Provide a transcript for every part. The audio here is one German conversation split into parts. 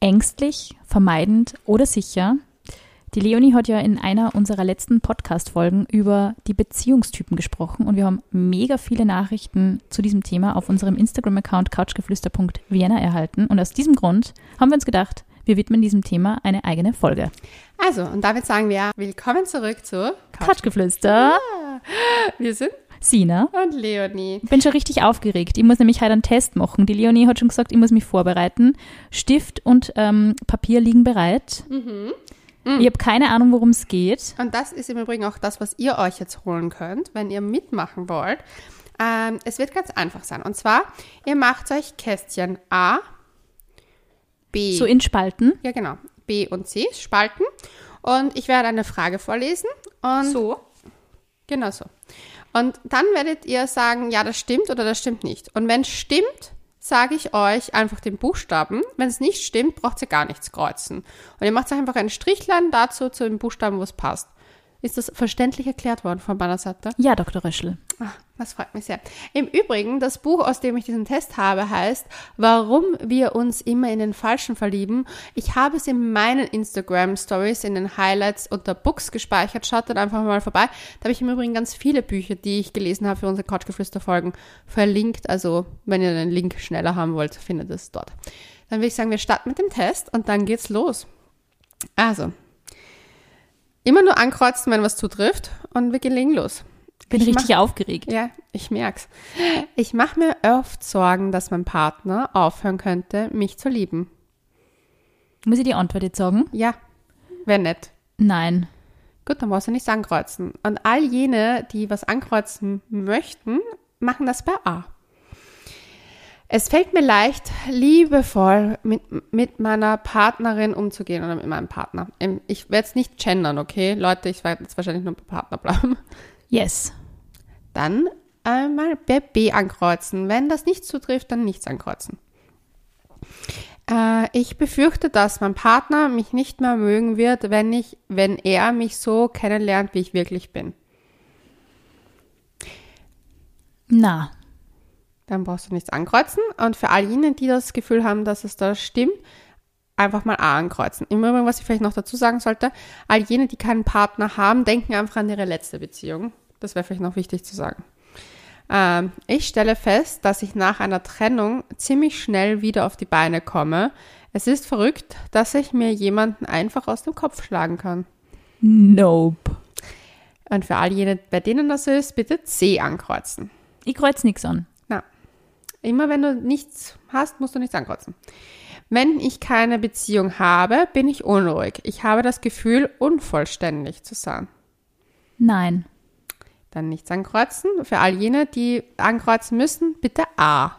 ängstlich, vermeidend oder sicher? Die Leonie hat ja in einer unserer letzten Podcast-Folgen über die Beziehungstypen gesprochen und wir haben mega viele Nachrichten zu diesem Thema auf unserem Instagram-Account couchgeflüster.vienna erhalten. Und aus diesem Grund haben wir uns gedacht, wir widmen diesem Thema eine eigene Folge. Also, und damit sagen wir willkommen zurück zu Couchgeflüster. Wir sind Sina. und Leonie. Ich bin schon richtig aufgeregt. Ich muss nämlich heute einen Test machen. Die Leonie hat schon gesagt, ich muss mich vorbereiten. Stift und ähm, Papier liegen bereit. Ich habe keine Ahnung, worum es geht. Und das ist im Übrigen auch das, was ihr euch jetzt holen könnt, wenn ihr mitmachen wollt. Ähm, es wird ganz einfach sein. Und zwar, ihr macht euch Kästchen A, B. So in Spalten. ja, genau. B und C, Spalten. Und ich werde eine Frage vorlesen. Und So. Genau so. Und dann werdet ihr sagen, ja, das stimmt oder das stimmt nicht. Und wenn es stimmt, sage ich euch einfach den Buchstaben. Wenn es nicht stimmt, braucht ihr gar nichts kreuzen. Und ihr macht einfach ein Strichlein dazu zu dem Buchstaben, wo es passt. Ist das verständlich erklärt worden von Seite? Ja, Dr. Röschel. Ah, das freut mich sehr. Im Übrigen, das Buch, aus dem ich diesen Test habe, heißt Warum wir uns immer in den Falschen verlieben. Ich habe es in meinen Instagram Stories, in den Highlights unter Books gespeichert. Schaut dann einfach mal vorbei. Da habe ich im Übrigen ganz viele Bücher, die ich gelesen habe für unsere Couchgeflüster-Folgen, verlinkt. Also, wenn ihr den Link schneller haben wollt, findet es dort. Dann würde ich sagen, wir starten mit dem Test und dann geht's los. Also, immer nur ankreuzen, wenn was zutrifft und wir legen los. Bin Ich richtig aufgeregt. Ja, ich merk's. Ich mache mir oft Sorgen, dass mein Partner aufhören könnte, mich zu lieben. Muss ich die Antwort jetzt sagen? Ja, wäre nett. Nein. Gut, dann brauchst du nichts ankreuzen. Und all jene, die was ankreuzen möchten, machen das bei A. Es fällt mir leicht, liebevoll mit, mit meiner Partnerin umzugehen oder mit meinem Partner. Ähm, Ich werde jetzt nicht gendern, okay? Leute, ich werde jetzt wahrscheinlich nur bei Partner bleiben. Yes. Dann einmal bei B ankreuzen. Wenn das nicht zutrifft, dann nichts ankreuzen. Äh, ich befürchte, dass mein Partner mich nicht mehr mögen wird, wenn ich, wenn er mich so kennenlernt, wie ich wirklich bin. Na. Dann brauchst du nichts ankreuzen. Und für all jene, die das Gefühl haben, dass es da stimmt, einfach mal A ankreuzen. Im Übrigen, was ich vielleicht noch dazu sagen sollte, all jene, die keinen Partner haben, denken einfach an ihre letzte Beziehung. Das wäre vielleicht noch wichtig zu sagen. Ähm, ich stelle fest, dass ich nach einer Trennung ziemlich schnell wieder auf die Beine komme. Es ist verrückt, dass ich mir jemanden einfach aus dem Kopf schlagen kann. Nope. Und für all jene, bei denen das so ist, bitte C ankreuzen. Ich kreuz nichts an. Immer wenn du nichts hast, musst du nichts ankreuzen. Wenn ich keine Beziehung habe, bin ich unruhig. Ich habe das Gefühl, unvollständig zu sein. Nein. Dann nichts ankreuzen. Für all jene, die ankreuzen müssen, bitte A.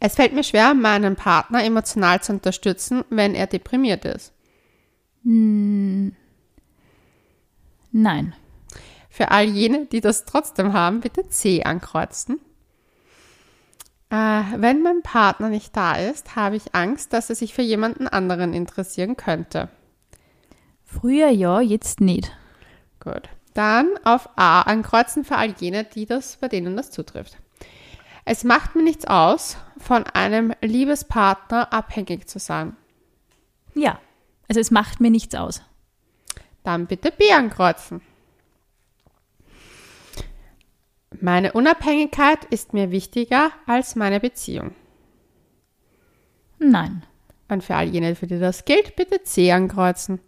Es fällt mir schwer, meinen Partner emotional zu unterstützen, wenn er deprimiert ist. Nein. Für all jene, die das trotzdem haben, bitte C ankreuzen. Äh, wenn mein Partner nicht da ist, habe ich Angst, dass er sich für jemanden anderen interessieren könnte. Früher ja, jetzt nicht. Gut. Dann auf A ankreuzen für all jene, die das, bei denen das zutrifft. Es macht mir nichts aus, von einem Liebespartner abhängig zu sein. Ja. Also es macht mir nichts aus. Dann bitte B ankreuzen. Meine Unabhängigkeit ist mir wichtiger als meine Beziehung. Nein. Und für all jene, für die das gilt, bitte C ankreuzen.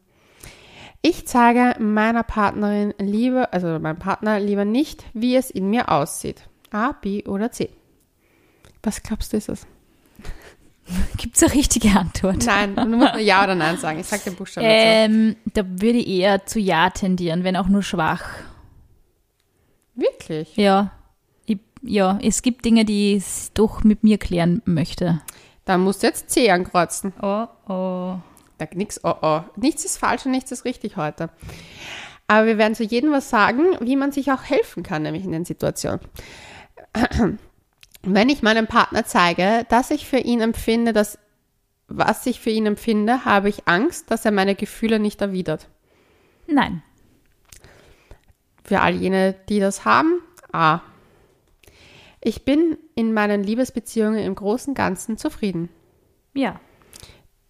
Ich zeige meiner Partnerin lieber, also meinem Partner lieber nicht, wie es in mir aussieht. A, B oder C. Was glaubst du, ist es? Gibt es eine richtige Antwort? Nein, du musst nur Ja oder Nein sagen. Ich sag den Buchstaben. Ähm, da würde ich eher zu Ja tendieren, wenn auch nur schwach. Wirklich? Ja. Ich, ja, es gibt Dinge, die ich doch mit mir klären möchte. Dann musst du jetzt C ankreuzen. Oh, oh. Da nix, oh oh. Nichts ist falsch und nichts ist richtig heute. Aber wir werden zu jedem was sagen, wie man sich auch helfen kann, nämlich in den Situationen. Wenn ich meinem Partner zeige, dass ich für ihn empfinde, dass was ich für ihn empfinde, habe ich Angst, dass er meine Gefühle nicht erwidert. Nein. Für all jene, die das haben, A. Ich bin in meinen Liebesbeziehungen im Großen und Ganzen zufrieden. Ja.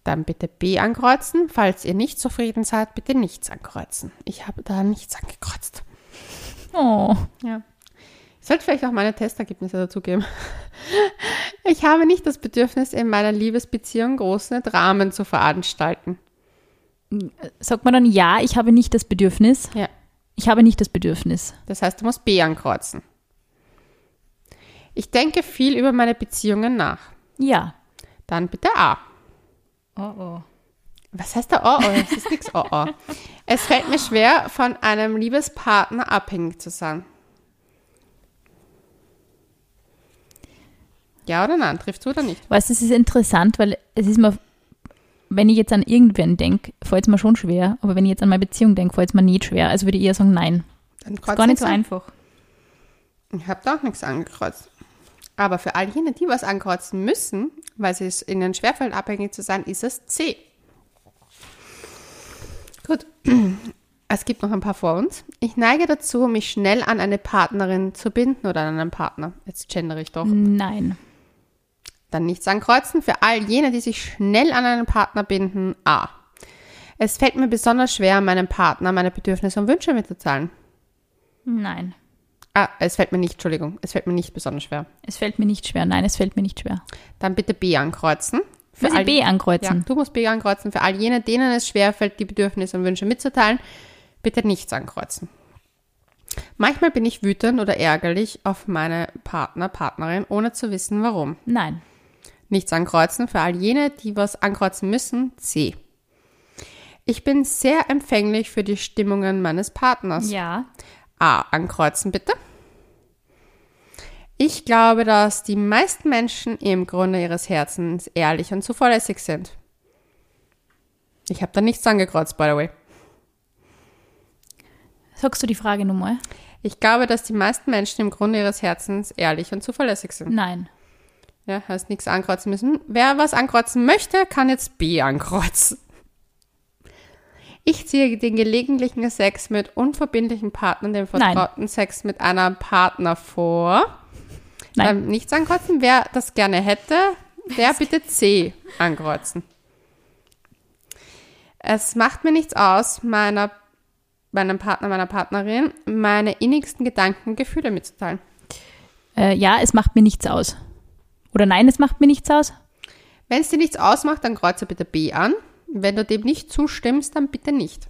Dann bitte B ankreuzen. Falls ihr nicht zufrieden seid, bitte nichts ankreuzen. Ich habe da nichts angekreuzt. Oh. Ja. Ich sollte vielleicht auch meine Testergebnisse dazugeben. Ich habe nicht das Bedürfnis, in meiner Liebesbeziehung große Dramen zu veranstalten. Sagt man dann ja, ich habe nicht das Bedürfnis? Ja. Ich habe nicht das Bedürfnis. Das heißt, du musst B ankreuzen. Ich denke viel über meine Beziehungen nach. Ja. Dann bitte A. Oh oh. Was heißt da Oh oh? Es ist nichts Oh oh. Es fällt mir schwer, von einem Liebespartner abhängig zu sein. Ja oder nein? Trifft du oder nicht? Weißt du, es ist interessant, weil es ist mir, wenn ich jetzt an irgendwen denke, fällt es mir schon schwer. Aber wenn ich jetzt an meine Beziehung denke, fällt es mir nicht schwer. Also würde ich eher sagen, nein. Dann Ist gar nicht so an. einfach. Ich habe da auch nichts angekreuzt. Aber für all jene, die was ankreuzen müssen, weil es ihnen schwerfällt, abhängig zu sein, ist es C. Gut. Es gibt noch ein paar vor uns. Ich neige dazu, mich schnell an eine Partnerin zu binden oder an einen Partner. Jetzt gendere ich doch. Nein. Dann nichts ankreuzen. Für all jene, die sich schnell an einen Partner binden, A. Es fällt mir besonders schwer, meinem Partner meine Bedürfnisse und Wünsche mitzuteilen. Nein. Ah, es fällt mir nicht, Entschuldigung, es fällt mir nicht besonders schwer. Es fällt mir nicht schwer. Nein, es fällt mir nicht schwer. Dann bitte B ankreuzen. Für all- B Ja, ankreuzen? du musst B ankreuzen. Für all jene, denen es schwerfällt, die Bedürfnisse und Wünsche mitzuteilen, bitte nichts ankreuzen. Manchmal bin ich wütend oder ärgerlich auf meine Partner, Partnerin, ohne zu wissen warum. Nein. Nichts ankreuzen. Für all jene, die was ankreuzen müssen, C. Ich bin sehr empfänglich für die Stimmungen meines Partners. Ja. A ankreuzen, bitte. Ich glaube, dass die meisten Menschen im Grunde ihres Herzens ehrlich und zuverlässig sind. Ich habe da nichts angekreuzt, by the way. Sagst du die Frage nochmal? Ich glaube, dass die meisten Menschen im Grunde ihres Herzens ehrlich und zuverlässig sind. Nein. Ja, hast nichts ankreuzen müssen. Wer was ankreuzen möchte, kann jetzt B ankreuzen. Ich ziehe den gelegentlichen Sex mit unverbindlichen Partnern, den Nein. vertrauten Sex mit einem Partner vor. Nein. Ähm, nichts ankreuzen. Wer das gerne hätte, der bitte C ankreuzen. Es macht mir nichts aus, meiner, meinem Partner, meiner Partnerin, meine innigsten Gedanken und Gefühle mitzuteilen. Äh, ja, es macht mir nichts aus. Oder nein, es macht mir nichts aus? Wenn es dir nichts ausmacht, dann kreuze bitte B an. Wenn du dem nicht zustimmst, dann bitte nicht.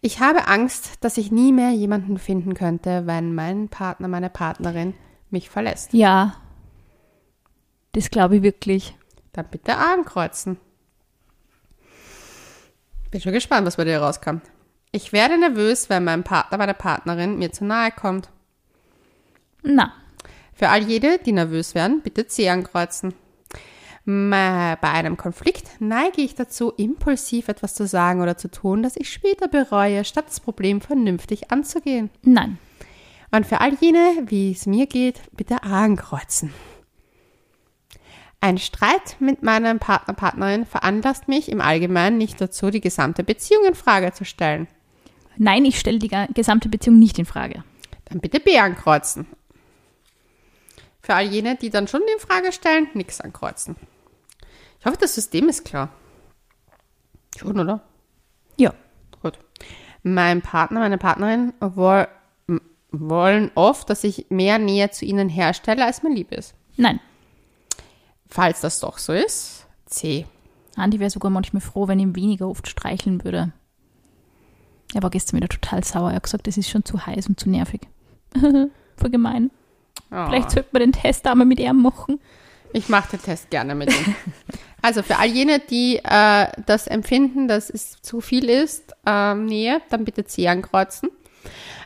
Ich habe Angst, dass ich nie mehr jemanden finden könnte, wenn mein Partner, meine Partnerin mich verlässt. Ja. Das glaube ich wirklich. Dann bitte A ankreuzen. Bin schon gespannt, was bei dir rauskam. Ich werde nervös, wenn mein Partner, meine Partnerin mir zu nahe kommt. Na, Für all jene, die nervös werden, bitte C ankreuzen. Bei einem Konflikt neige ich dazu, impulsiv etwas zu sagen oder zu tun, das ich später bereue, statt das Problem vernünftig anzugehen. nein. Und für all jene, wie es mir geht, bitte A ankreuzen. Ein Streit mit meinem Partner, Partnerin veranlasst mich im Allgemeinen nicht dazu, die gesamte Beziehung in Frage zu stellen. Nein, ich stelle die gesamte Beziehung nicht in Frage. Dann bitte B ankreuzen. Für all jene, die dann schon in Frage stellen, nichts ankreuzen. Ich hoffe, das System ist klar. Schon, oder? Ja. Gut. Mein Partner, meine Partnerin woll, wollen oft, dass ich mehr Nähe zu ihnen herstelle, als mir lieb ist. Nein. Falls das doch so ist, C. Andi wäre sogar manchmal froh, wenn ich ihn weniger oft streicheln würde. Er war gestern wieder total sauer. Er hat gesagt, das ist schon zu heiß und zu nervig. Voll gemein. Oh. Vielleicht sollte man den Test einmal mit ihm machen. Ich mache den Test gerne mit ihm. also für all jene, die äh, das empfinden, dass es zu viel ist, ähm, Nähe, dann bitte C ankreuzen.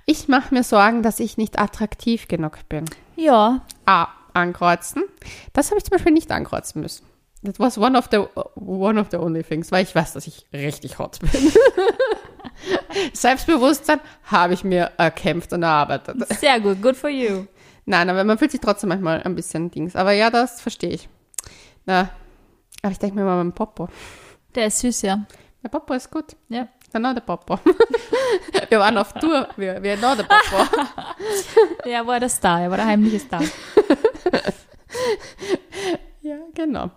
Ich mache mir Sorgen, dass ich nicht attraktiv genug bin. Ja. A ankreuzen. Das habe ich zum Beispiel nicht ankreuzen müssen. That was one of the one of the only things, weil ich weiß, dass ich richtig hot bin. Selbstbewusstsein habe ich mir erkämpft und erarbeitet. Sehr gut. Good for you. Nein, aber man fühlt sich trotzdem manchmal ein bisschen Dings. Aber ja, das verstehe ich. Na, aber ich denke mir mal beim Popo. Der ist süß, ja. Der Popo ist gut. Ja. Der Popo. wir waren auf Tour. Wir, wir der Popo. Er war der Star. Er war der heimliche Star. ja, Genau.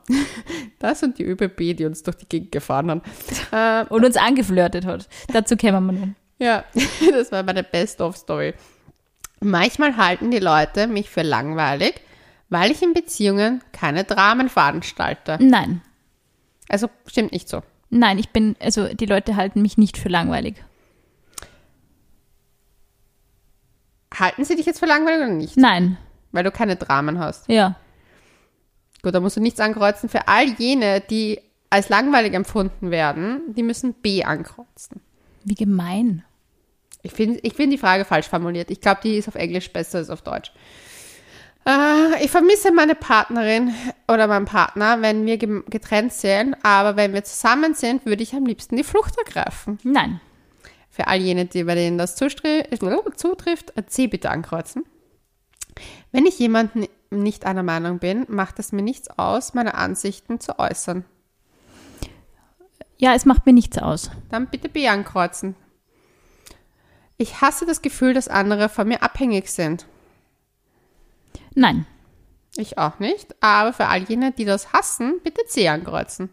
Das und die ÖBB, die uns durch die Gegend gefahren haben. Und uns angeflirtet hat. Dazu kämen wir nun. ja, das war meine Best-of-Story. Manchmal halten die Leute mich für langweilig, weil ich in Beziehungen keine Dramen veranstalte. Nein. Also stimmt nicht so. Nein, ich bin, also die Leute halten mich nicht für langweilig. Halten sie dich jetzt für langweilig oder nicht? Nein. Weil du keine Dramen hast. Ja. Gut, da musst du nichts ankreuzen. Für all jene, die als langweilig empfunden werden, die müssen B ankreuzen. Wie gemein. Ich finde ich find die Frage falsch formuliert. Ich glaube, die ist auf Englisch besser als auf Deutsch. Äh, ich vermisse meine Partnerin oder meinen Partner, wenn wir getrennt sind, aber wenn wir zusammen sind, würde ich am liebsten die Flucht ergreifen. Nein. Für all jene, die, bei denen das äh, zutrifft, äh, C bitte ankreuzen. Wenn ich jemanden nicht einer Meinung bin, macht es mir nichts aus, meine Ansichten zu äußern. Ja, es macht mir nichts aus. Dann bitte B ankreuzen. Ich hasse das Gefühl, dass andere von mir abhängig sind. Nein. Ich auch nicht, aber für all jene, die das hassen, bitte C ankreuzen.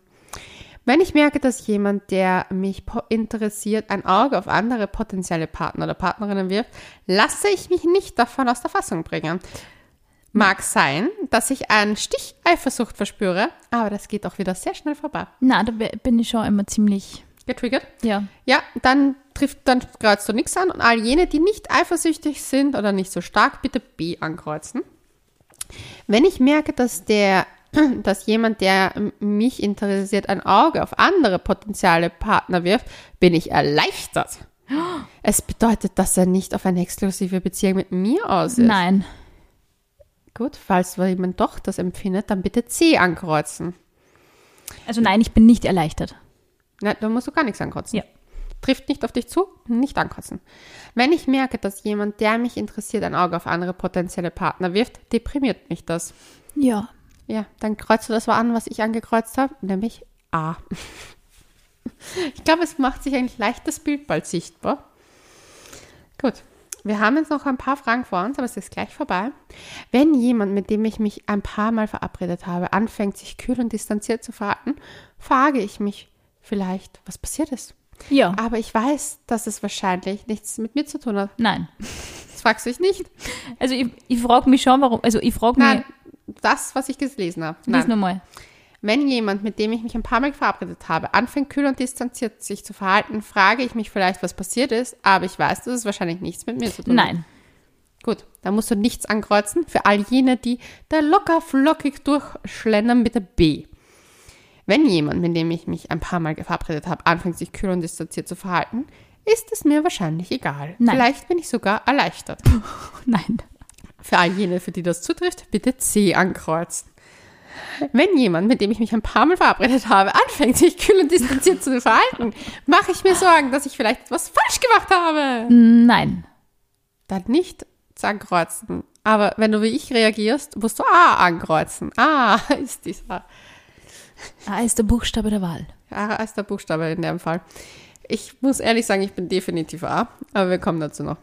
Wenn ich merke, dass jemand, der mich interessiert, ein Auge auf andere potenzielle Partner oder Partnerinnen wirft, lasse ich mich nicht davon aus der Fassung bringen. Mag sein, dass ich einen Stich Eifersucht verspüre, aber das geht auch wieder sehr schnell vorbei. Na, da bin ich schon immer ziemlich, Getriggert? ja. Ja, dann trifft, dann kreuzt du nichts an und all jene, die nicht eifersüchtig sind oder nicht so stark, bitte B ankreuzen. Wenn ich merke, dass der, dass jemand, der mich interessiert, ein Auge auf andere potenzielle Partner wirft, bin ich erleichtert. Es bedeutet, dass er nicht auf eine exklusive Beziehung mit mir aus ist. Nein. Gut, falls jemand doch das empfindet, dann bitte C ankreuzen. Also nein, ich bin nicht erleichtert. Na, da musst du gar nichts ankreuzen. Ja. Trifft nicht auf dich zu, nicht ankotzen. Wenn ich merke, dass jemand, der mich interessiert, ein Auge auf andere potenzielle Partner wirft, deprimiert mich das. Ja. Ja, dann kreuzt du das mal an, was ich angekreuzt habe, nämlich A. Ich glaube, es macht sich eigentlich leicht das Bild bald sichtbar. Gut. Wir haben jetzt noch ein paar Fragen vor uns, aber es ist gleich vorbei. Wenn jemand, mit dem ich mich ein paar Mal verabredet habe, anfängt, sich kühl und distanziert zu verhalten, frage ich mich vielleicht, was passiert ist. Ja. Aber ich weiß, dass es wahrscheinlich nichts mit mir zu tun hat. Nein. Das fragst du dich nicht. Also ich, ich frage mich schon, warum, also ich frage mich, Nein, das, was ich gelesen habe. lies nochmal. Wenn jemand, mit dem ich mich ein paar Mal verabredet habe, anfängt kühl und distanziert sich zu verhalten, frage ich mich vielleicht, was passiert ist, aber ich weiß, dass es wahrscheinlich nichts mit mir zu tun hat. Nein. Gut, da musst du nichts ankreuzen. Für all jene, die da locker flockig durchschlendern, bitte B. Wenn jemand, mit dem ich mich ein paar Mal verabredet habe, anfängt, sich kühl und distanziert zu verhalten, ist es mir wahrscheinlich egal. Nein. Vielleicht bin ich sogar erleichtert. Nein. Für all jene, für die das zutrifft, bitte C ankreuzen. Wenn jemand, mit dem ich mich ein paar Mal verabredet habe, anfängt, sich kühl und distanziert zu verhalten, mache ich mir Sorgen, dass ich vielleicht etwas falsch gemacht habe. Nein. Dann nicht ankreuzen. Aber wenn du wie ich reagierst, musst du A ankreuzen. A ist dieser. A ist der Buchstabe der Wahl. A ist der Buchstabe in dem Fall. Ich muss ehrlich sagen, ich bin definitiv A, aber wir kommen dazu noch.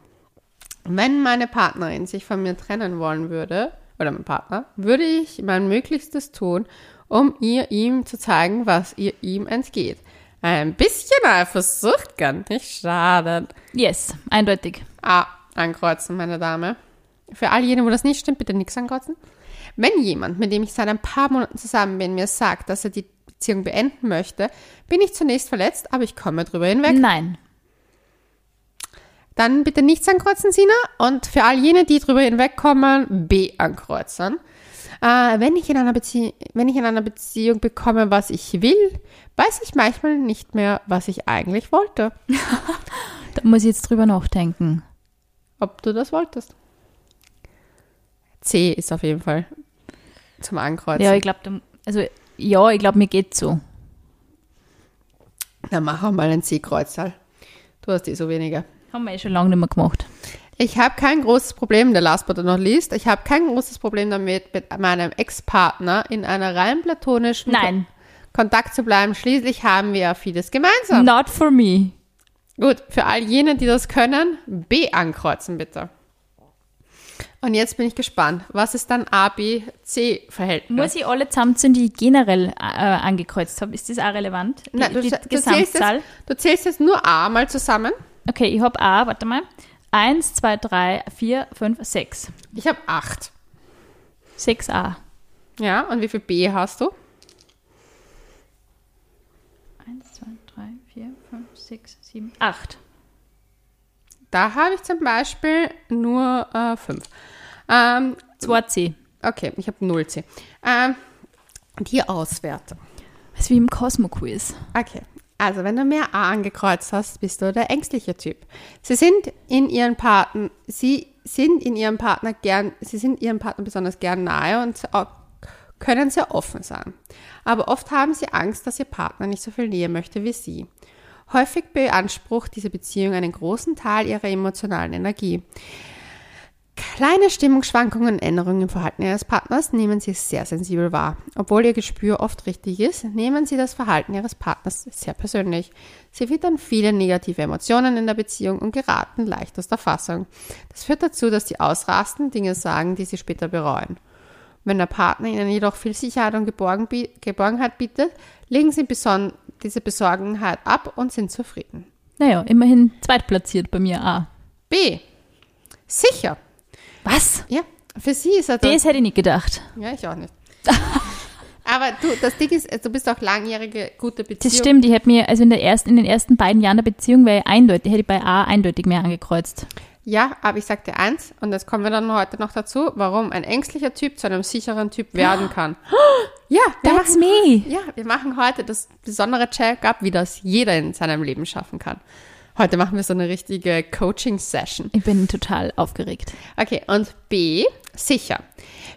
Wenn meine Partnerin sich von mir trennen wollen würde, oder mein Partner, würde ich mein Möglichstes tun, um ihr ihm zu zeigen, was ihr ihm entgeht. Ein bisschen Eifersucht kann nicht schaden. Yes, eindeutig. A ankreuzen, meine Dame. Für all jene, wo das nicht stimmt, bitte nichts ankreuzen. Wenn jemand, mit dem ich seit ein paar Monaten zusammen bin, mir sagt, dass er die Beziehung beenden möchte, bin ich zunächst verletzt, aber ich komme drüber hinweg. Nein. Dann bitte nichts ankreuzen, Sina. Und für all jene, die drüber hinwegkommen, B ankreuzen. Äh, wenn, ich in einer Bezie wenn ich in einer Beziehung bekomme, was ich will, weiß ich manchmal nicht mehr, was ich eigentlich wollte. Da muss ich jetzt drüber nachdenken. Ob du das wolltest. C ist auf jeden Fall zum Ankreuzen. Ja, ich glaube, also ja, ich glaube, mir geht's so. Dann mach auch mal ein C-Kreuzzahl. Du hast eh so wenige. Haben wir eh schon lange nicht mehr gemacht. Ich habe kein großes Problem, der last but not least, ich habe kein großes Problem damit, mit meinem Ex-Partner in einer rein platonischen Nein. Kontakt zu bleiben. Schließlich haben wir ja vieles gemeinsam. Not for me. Gut, für all jene, die das können, B ankreuzen bitte. Und jetzt bin ich gespannt. Was ist dann A, B, C Verhältnis? Muss ich alle zusammenzählen, die ich generell äh, angekreuzt habe? Ist das auch relevant? Die, Nein, du, die du, zählst Gesamtzahl? jetzt, du zählst jetzt nur A mal zusammen. Okay, ich habe A, warte mal. Eins, zwei, drei, vier, fünf, sechs. Ich habe 8. Sechs A. Ja, und wie viel B hast du? Eins, zwei, drei, vier, fünf, sechs, sieben, acht. Da habe ich zum Beispiel nur 5. ähm, Zwei C. okay, ich habe 0 C. Ähm, die Auswertung. Das ist wie im Cosmo-Quiz. Okay. Also, wenn du mehr A angekreuzt hast, bist du der ängstliche Typ. Sie sind in ihren Partner, sie sind in ihrem Partner gern, sie sind ihrem Partner besonders gern nahe und können sehr offen sein. Aber oft haben sie Angst, dass ihr Partner nicht so viel Nähe möchte wie sie. Häufig beansprucht diese Beziehung einen großen Teil ihrer emotionalen Energie. Kleine Stimmungsschwankungen und Änderungen im Verhalten ihres Partners nehmen sie sehr sensibel wahr. Obwohl ihr Gespür oft richtig ist, nehmen sie das Verhalten ihres Partners sehr persönlich. Sie wittern viele negative Emotionen in der Beziehung und geraten leicht aus der Fassung. Das führt dazu, dass sie ausrasten, Dinge sagen, die sie später bereuen. Wenn der Partner ihnen jedoch viel Sicherheit und Geborgen, Geborgenheit bietet, legen sie beson diese Besorgenheit ab und sind zufrieden. Naja, immerhin zweitplatziert bei mir A. B. Sicher. Was? Ja, für sie ist er Das hätte ich nicht gedacht. Ja, ich auch nicht. Aber du, das Ding ist, du bist auch langjährige gute Beziehung. Das stimmt, ich hätte mir, also in, der ersten, in den ersten beiden Jahren der Beziehung wäre ich eindeutig, hätte ich bei A eindeutig mehr angekreuzt. Ja, aber ich sag dir eins, und das kommen wir dann heute noch dazu, warum ein ängstlicher Typ zu einem sicheren Typ werden kann. Ja, That's machen, me. ja, wir machen heute das besondere Check-up, wie das jeder in seinem Leben schaffen kann. Heute machen wir so eine richtige Coaching-Session. Ich bin total aufgeregt. Okay, und B, sicher.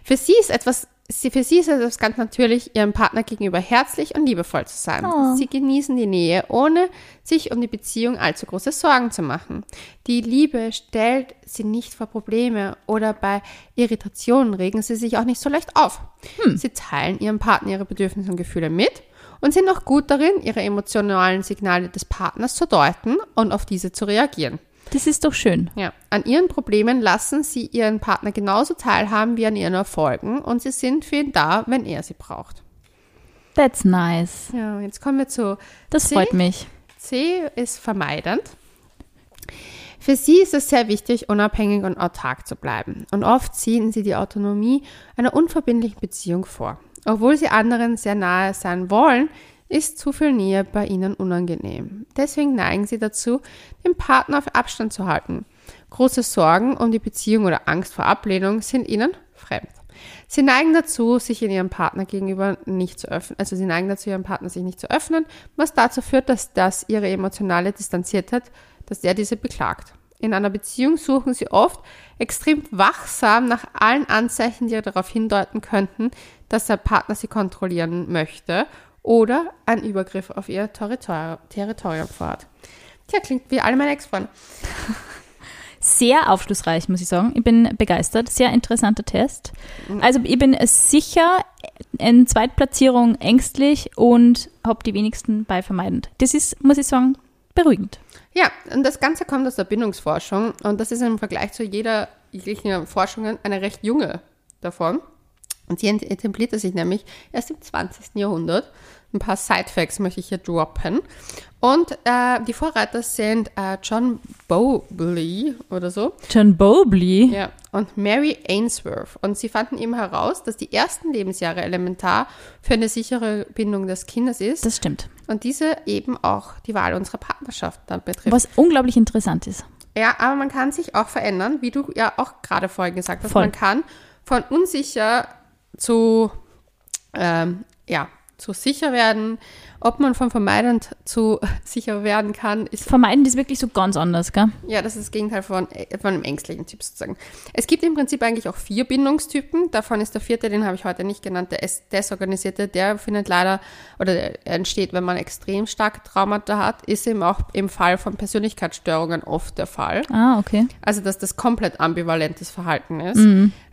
Für sie ist etwas, sie, für sie ist etwas ganz natürlich, ihrem Partner gegenüber herzlich und liebevoll zu sein. Oh. Sie genießen die Nähe, ohne sich um die Beziehung allzu große Sorgen zu machen. Die Liebe stellt sie nicht vor Probleme oder bei Irritationen regen sie sich auch nicht so leicht auf. Sie teilen ihrem Partner ihre Bedürfnisse und Gefühle mit und sind auch gut darin, ihre emotionalen Signale des Partners zu deuten und auf diese zu reagieren. Das ist doch schön. Ja, an ihren Problemen lassen sie ihren Partner genauso teilhaben wie an ihren Erfolgen und sie sind für ihn da, wenn er sie braucht. That's nice. Ja, jetzt kommen wir zu Das C. freut mich. C ist vermeidend. Für sie ist es sehr wichtig, unabhängig und autark zu bleiben. Und oft ziehen sie die Autonomie einer unverbindlichen Beziehung vor. Obwohl sie anderen sehr nahe sein wollen, ist zu viel Nähe bei ihnen unangenehm. Deswegen neigen sie dazu, den Partner auf Abstand zu halten. Große Sorgen um die Beziehung oder Angst vor Ablehnung sind ihnen fremd. Sie neigen dazu, sich in ihrem Partner gegenüber nicht zu öffnen, also sie neigen dazu, ihrem Partner sich nicht zu öffnen, was dazu führt, dass das ihre emotionale Distanziertheit, dass der diese beklagt. In einer Beziehung suchen sie oft extrem wachsam nach allen Anzeichen, die darauf hindeuten könnten, dass der Partner sie kontrollieren möchte oder einen Übergriff auf ihr Territor Territorium vorhat. Tja, klingt wie alle meine Ex-Freunde. Sehr aufschlussreich, muss ich sagen. Ich bin begeistert. Sehr interessanter Test. Also ich bin sicher in Zweitplatzierung ängstlich und habe die wenigsten bei vermeidend. Das ist, muss ich sagen, beruhigend. Ja, und das Ganze kommt aus der Bindungsforschung und das ist im Vergleich zu jeder jeglichen Forschung eine recht junge davon. Und die etablierte sich nämlich erst im 20. Jahrhundert. Ein paar Side-Facts möchte ich hier droppen. Und äh, die Vorreiter sind äh, John Bowley oder so John Bowley. ja, und Mary Ainsworth. Und sie fanden eben heraus, dass die ersten Lebensjahre elementar für eine sichere Bindung des Kindes ist Das stimmt. und diese eben auch die Wahl unserer Partnerschaft dann betrifft. Was unglaublich interessant ist. Ja, aber man kann sich auch verändern, wie du ja auch gerade vorhin gesagt hast. Voll. Man kann von unsicher zu, ähm, ja, zu sicher werden. Ob man von vermeidend zu sicher werden kann, ist Vermeiden ist wirklich so ganz anders, gell? ja, das ist das Gegenteil von, äh, von einem ängstlichen Typ sozusagen. Es gibt im Prinzip eigentlich auch vier Bindungstypen. Davon ist der vierte, den habe ich heute nicht genannt, der ist desorganisierte. Der findet leider oder der entsteht, wenn man extrem starke Traumata hat, ist eben auch im Fall von Persönlichkeitsstörungen oft der Fall. Ah, okay. Also, dass das komplett ambivalentes Verhalten ist.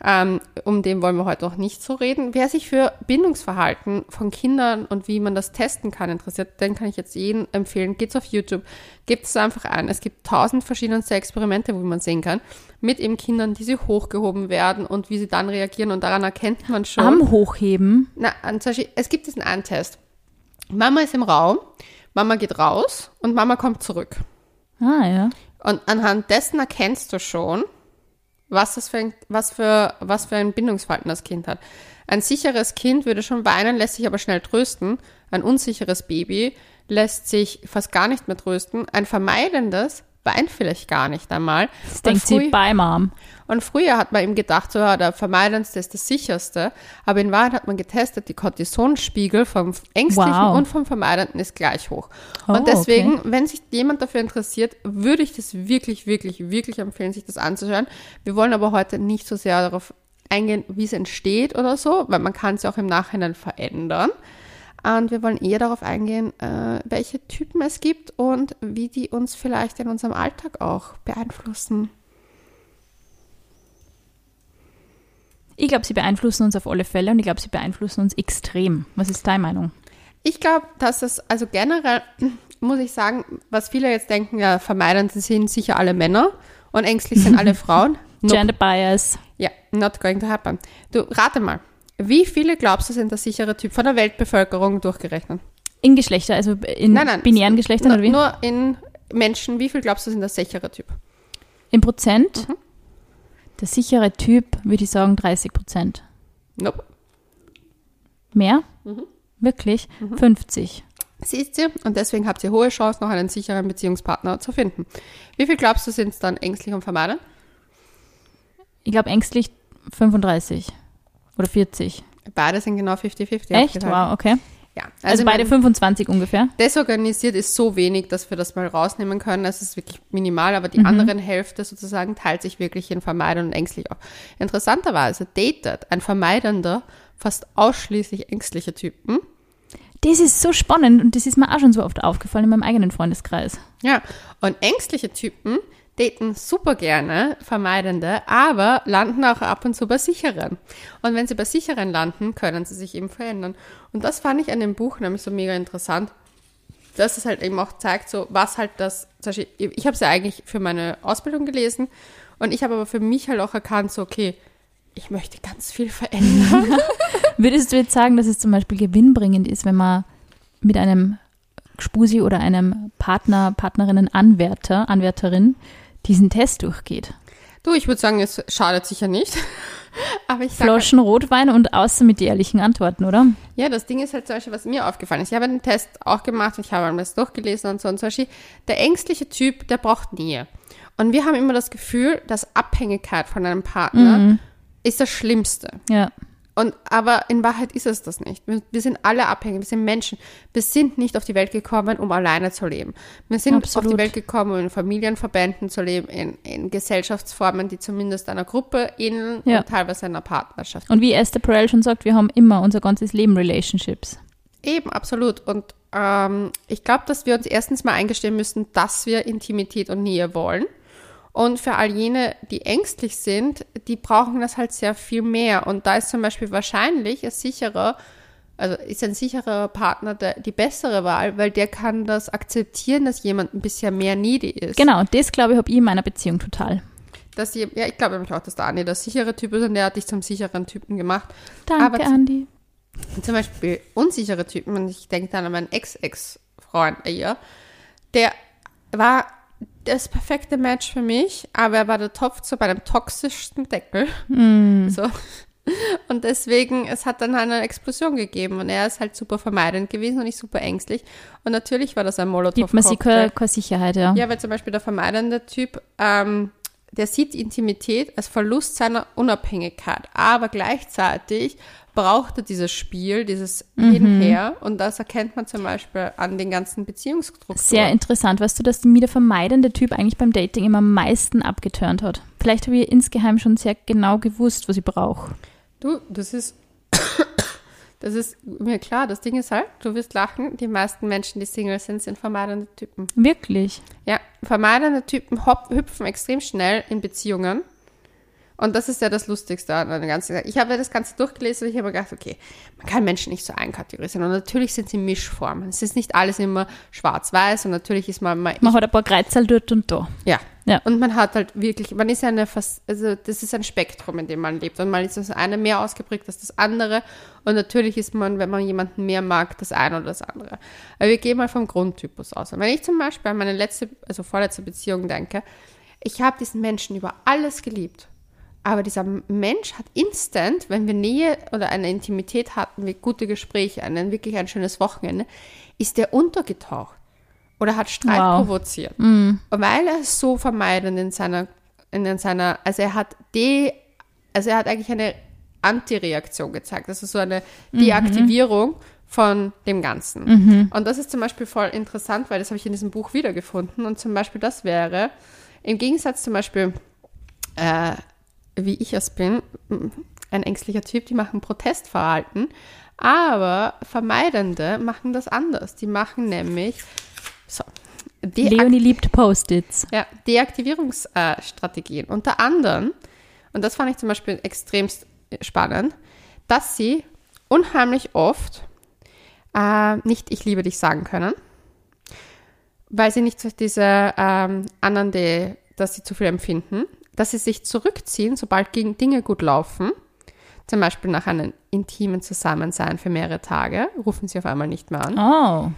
Ähm, um den wollen wir heute noch nicht so reden. Wer sich für Bindungsverhalten von Kindern und wie man das testen kann interessiert, dann kann ich jetzt jeden empfehlen, geht's auf YouTube, gebt es einfach an. Es gibt tausend verschiedenste Experimente, wo man sehen kann, mit eben Kindern, die sie hochgehoben werden und wie sie dann reagieren und daran erkennt man schon. Am Hochheben. Na, zum Beispiel, es gibt diesen einen Test. Mama ist im Raum, Mama geht raus und Mama kommt zurück. Ah, ja. Und anhand dessen erkennst du schon, was, das für ein, was, für, was für ein Bindungsverhalten das Kind hat. Ein sicheres Kind würde schon weinen, lässt sich aber schnell trösten. Ein unsicheres Baby lässt sich fast gar nicht mehr trösten. Ein vermeidendes weint vielleicht gar nicht einmal. Das denkt sie bei Mom. und früher hat man ihm gedacht, so, ja, der Vermeidendste ist das sicherste. Aber in Wahrheit hat man getestet, die Cortisonspiegel vom Ängstlichen Wow. und vom Vermeidenden ist gleich hoch. Oh, und deswegen, wenn sich jemand dafür interessiert, würde ich das wirklich, wirklich, wirklich empfehlen, sich das anzuhören. Wir wollen aber heute nicht so sehr darauf eingehen, wie es entsteht oder so, weil man kann es ja auch im Nachhinein verändern. Und wir wollen eher darauf eingehen, äh, welche Typen es gibt und wie die uns vielleicht in unserem Alltag auch beeinflussen. Ich glaube, sie beeinflussen uns auf alle Fälle und ich glaube, sie beeinflussen uns extrem. Was ist deine Meinung? Ich glaube, dass es, also generell muss ich sagen, was viele jetzt denken, ja, vermeidend sind sicher alle Männer und ängstlich sind alle Frauen. Nope. Gender Bias. Ja, not going to happen. Du, rate mal, wie viele glaubst du sind der sichere Typ von der Weltbevölkerung durchgerechnet? In Geschlechter, also in Nein, nein. binären Geschlechtern oder wie? Nur in Menschen, wie viel glaubst du sind der sichere Typ? In Prozent? Mhm. Der sichere Typ, würde ich sagen, 30 Prozent. Nope. Mehr? Mhm. Wirklich? 50. Siehst du? Und deswegen habt ihr hohe Chance, noch einen sicheren Beziehungspartner zu finden. Wie viel glaubst du sind es dann ängstlich und vermeidend? Ich glaube, ängstlich 35 oder 40. Beide sind genau 50-50. Echt? Wow, okay. Ja. Also, ich beide mein- 25 ungefähr. Desorganisiert ist so wenig, dass wir das mal rausnehmen können. Das ist wirklich minimal, aber Mhm. die anderen Hälfte sozusagen teilt sich wirklich in vermeidend und ängstlich auf. Interessanterweise datet ein Vermeidender fast ausschließlich ängstliche Typen. Das ist so spannend und das ist mir auch schon so oft aufgefallen in meinem eigenen Freundeskreis. Ja, und ängstliche Typen daten super gerne Vermeidende, aber landen auch ab und zu bei sicheren. Und wenn sie bei sicheren landen, können sie sich eben verändern. Und das fand ich an dem Buch nämlich so mega interessant, dass es halt eben auch zeigt, so was halt das, zum Beispiel, ich habe es ja eigentlich für meine Ausbildung gelesen und ich habe aber für mich halt auch erkannt, so okay, ich möchte ganz viel verändern. Würdest du jetzt sagen, dass es zum Beispiel gewinnbringend ist, wenn man mit einem Spusi oder einem Partner, Partnerinnen, Anwärter, Anwärterin diesen Test durchgeht? du, ich würde sagen, es schadet sicher nicht. Aber ich sage Flaschen Rotwein und außer mit die ehrlichen Antworten, oder? Ja, das Ding ist halt zum Beispiel, was mir aufgefallen ist. Ich habe den Test auch gemacht und ich habe das durchgelesen und so. Und zum Beispiel, der ängstliche Typ, der braucht Nähe. Und wir haben immer das Gefühl, dass Abhängigkeit von einem Partner ist das Schlimmste. Ja. Und, aber in Wahrheit ist es das nicht. Wir, wir sind alle abhängig, wir sind Menschen. Wir sind nicht auf die Welt gekommen, um alleine zu leben. Wir sind auf Absolut. die Welt gekommen, um in Familienverbänden zu leben, in, in Gesellschaftsformen, die zumindest einer Gruppe ähneln Ja. und teilweise einer Partnerschaft. Und wie Esther Perel schon sagt, wir haben immer unser ganzes Leben Relationships. Eben, absolut. Und ähm, ich glaube, dass wir uns erstens mal eingestehen müssen, dass wir Intimität und Nähe wollen. Und für all jene, die ängstlich sind, die brauchen das halt sehr viel mehr. Und da ist zum Beispiel wahrscheinlich ein sicherer, also ist ein sicherer Partner der, die bessere Wahl, weil der kann das akzeptieren, dass jemand ein bisschen mehr needy ist. Genau, und das glaube ich, habe ich in meiner Beziehung total. Dass die, ja, ich glaube nämlich auch, dass der Andi der sichere Typ ist und der hat dich zum sicheren Typen gemacht. Danke, Aber Andi. zum Beispiel unsichere Typen, und ich denke dann an meinen Ex-Ex-Freund eher, der war das perfekte Match für mich, aber er war der Topf zu meinem toxischsten Deckel. So. Und deswegen, es hat dann eine Explosion gegeben und er ist halt super vermeidend gewesen und ich super ängstlich. Und natürlich war das ein Gibt man sich keine Sicherheit, ja. Ja, weil zum Beispiel der vermeidende Typ, ähm, der sieht Intimität als Verlust seiner Unabhängigkeit, aber gleichzeitig braucht er dieses Spiel, dieses Mhm. Hinher und das erkennt man zum Beispiel an den ganzen Beziehungsstrukturen. Sehr interessant. Weißt du, dass mir der vermeidende Typ eigentlich beim Dating immer am meisten abgeturnt hat? Vielleicht habe ich insgeheim schon sehr genau gewusst, was ich brauche. Du, das ist, das ist mir klar. Das Ding ist halt, du wirst lachen, die meisten Menschen, die Single sind, sind vermeidende Typen. Wirklich? Ja, vermeidende Typen hüpfen extrem schnell in Beziehungen Und das ist ja das Lustigste an der ganzen Sache. Ich habe das Ganze durchgelesen und ich habe mir gedacht, okay, man kann Menschen nicht so einkategorisieren. Und natürlich sind sie Mischformen. Es ist nicht alles immer schwarz-weiß und natürlich ist man mal. Man hat ein paar Kreuzel dort und da. Ja. Ja. Und man hat halt wirklich, man ist ja eine, also das ist ein Spektrum, in dem man lebt. Und mal ist das eine mehr ausgeprägt als das andere. Und natürlich ist man, wenn man jemanden mehr mag, das eine oder das andere. Aber wir gehen mal vom Grundtypus aus. Und wenn ich zum Beispiel an meine letzte, also vorletzte Beziehung denke, ich habe diesen Menschen über alles geliebt. Aber dieser Mensch hat instant, wenn wir Nähe oder eine Intimität hatten, wie gute Gespräche, ein wirklich ein schönes Wochenende, ist der untergetaucht oder hat Streit Wow. provoziert. Und weil er es so vermeidend in seiner, in seiner, also er hat de, also er hat eigentlich eine Antireaktion gezeigt, also so eine Deaktivierung von dem Ganzen. Und das ist zum Beispiel voll interessant, weil das habe ich in diesem Buch wiedergefunden. Und zum Beispiel das wäre, im Gegensatz zum Beispiel, äh, wie ich es bin, ein ängstlicher Typ, die machen Protestverhalten, aber Vermeidende machen das anders. Die machen nämlich so, Leonie liebt Post-its. ja, Deaktivierungsstrategien. Unter anderem, und das fand ich zum Beispiel extremst spannend, dass sie unheimlich oft äh, nicht ich liebe dich sagen können, weil sie nicht so diese ähm, anderen, die, dass sie zu viel empfinden, dass sie sich zurückziehen, sobald gegen Dinge gut laufen, zum Beispiel nach einem intimen Zusammensein für mehrere Tage, rufen sie auf einmal nicht mehr an. Oh.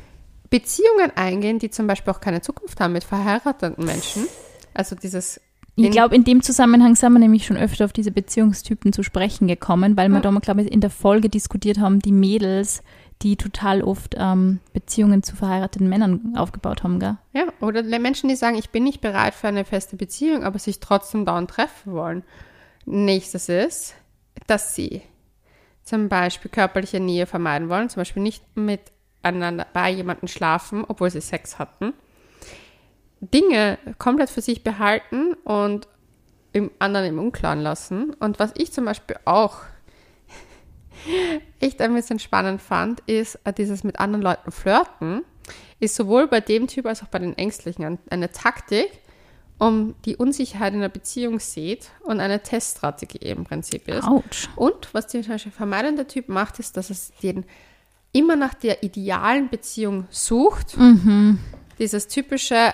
Beziehungen eingehen, die zum Beispiel auch keine Zukunft haben mit verheirateten Menschen. Also dieses. Ich glaube, in dem Zusammenhang sind wir nämlich schon öfter auf diese Beziehungstypen zu sprechen gekommen, weil wir da mal, glaube ich, in der Folge diskutiert haben, die Mädels, die total oft ähm, Beziehungen zu verheirateten Männern aufgebaut haben, gell? Ja, oder Menschen, die sagen, ich bin nicht bereit für eine feste Beziehung, aber sich trotzdem dauernd treffen wollen. Nächstes ist, dass sie zum Beispiel körperliche Nähe vermeiden wollen, zum Beispiel nicht miteinander bei jemandem schlafen, obwohl sie Sex hatten. Dinge komplett für sich behalten und im anderen im Unklaren lassen. Und was ich zum Beispiel auch echt ein bisschen spannend fand, ist äh, dieses mit anderen Leuten flirten, ist sowohl bei dem Typ als auch bei den Ängstlichen ein- eine Taktik, um die Unsicherheit in der Beziehung sieht und eine Teststrategie im Prinzip ist. Autsch. Und was der zum Beispiel vermeidende Typ macht, ist, dass es den immer nach der idealen Beziehung sucht. Dieses typische,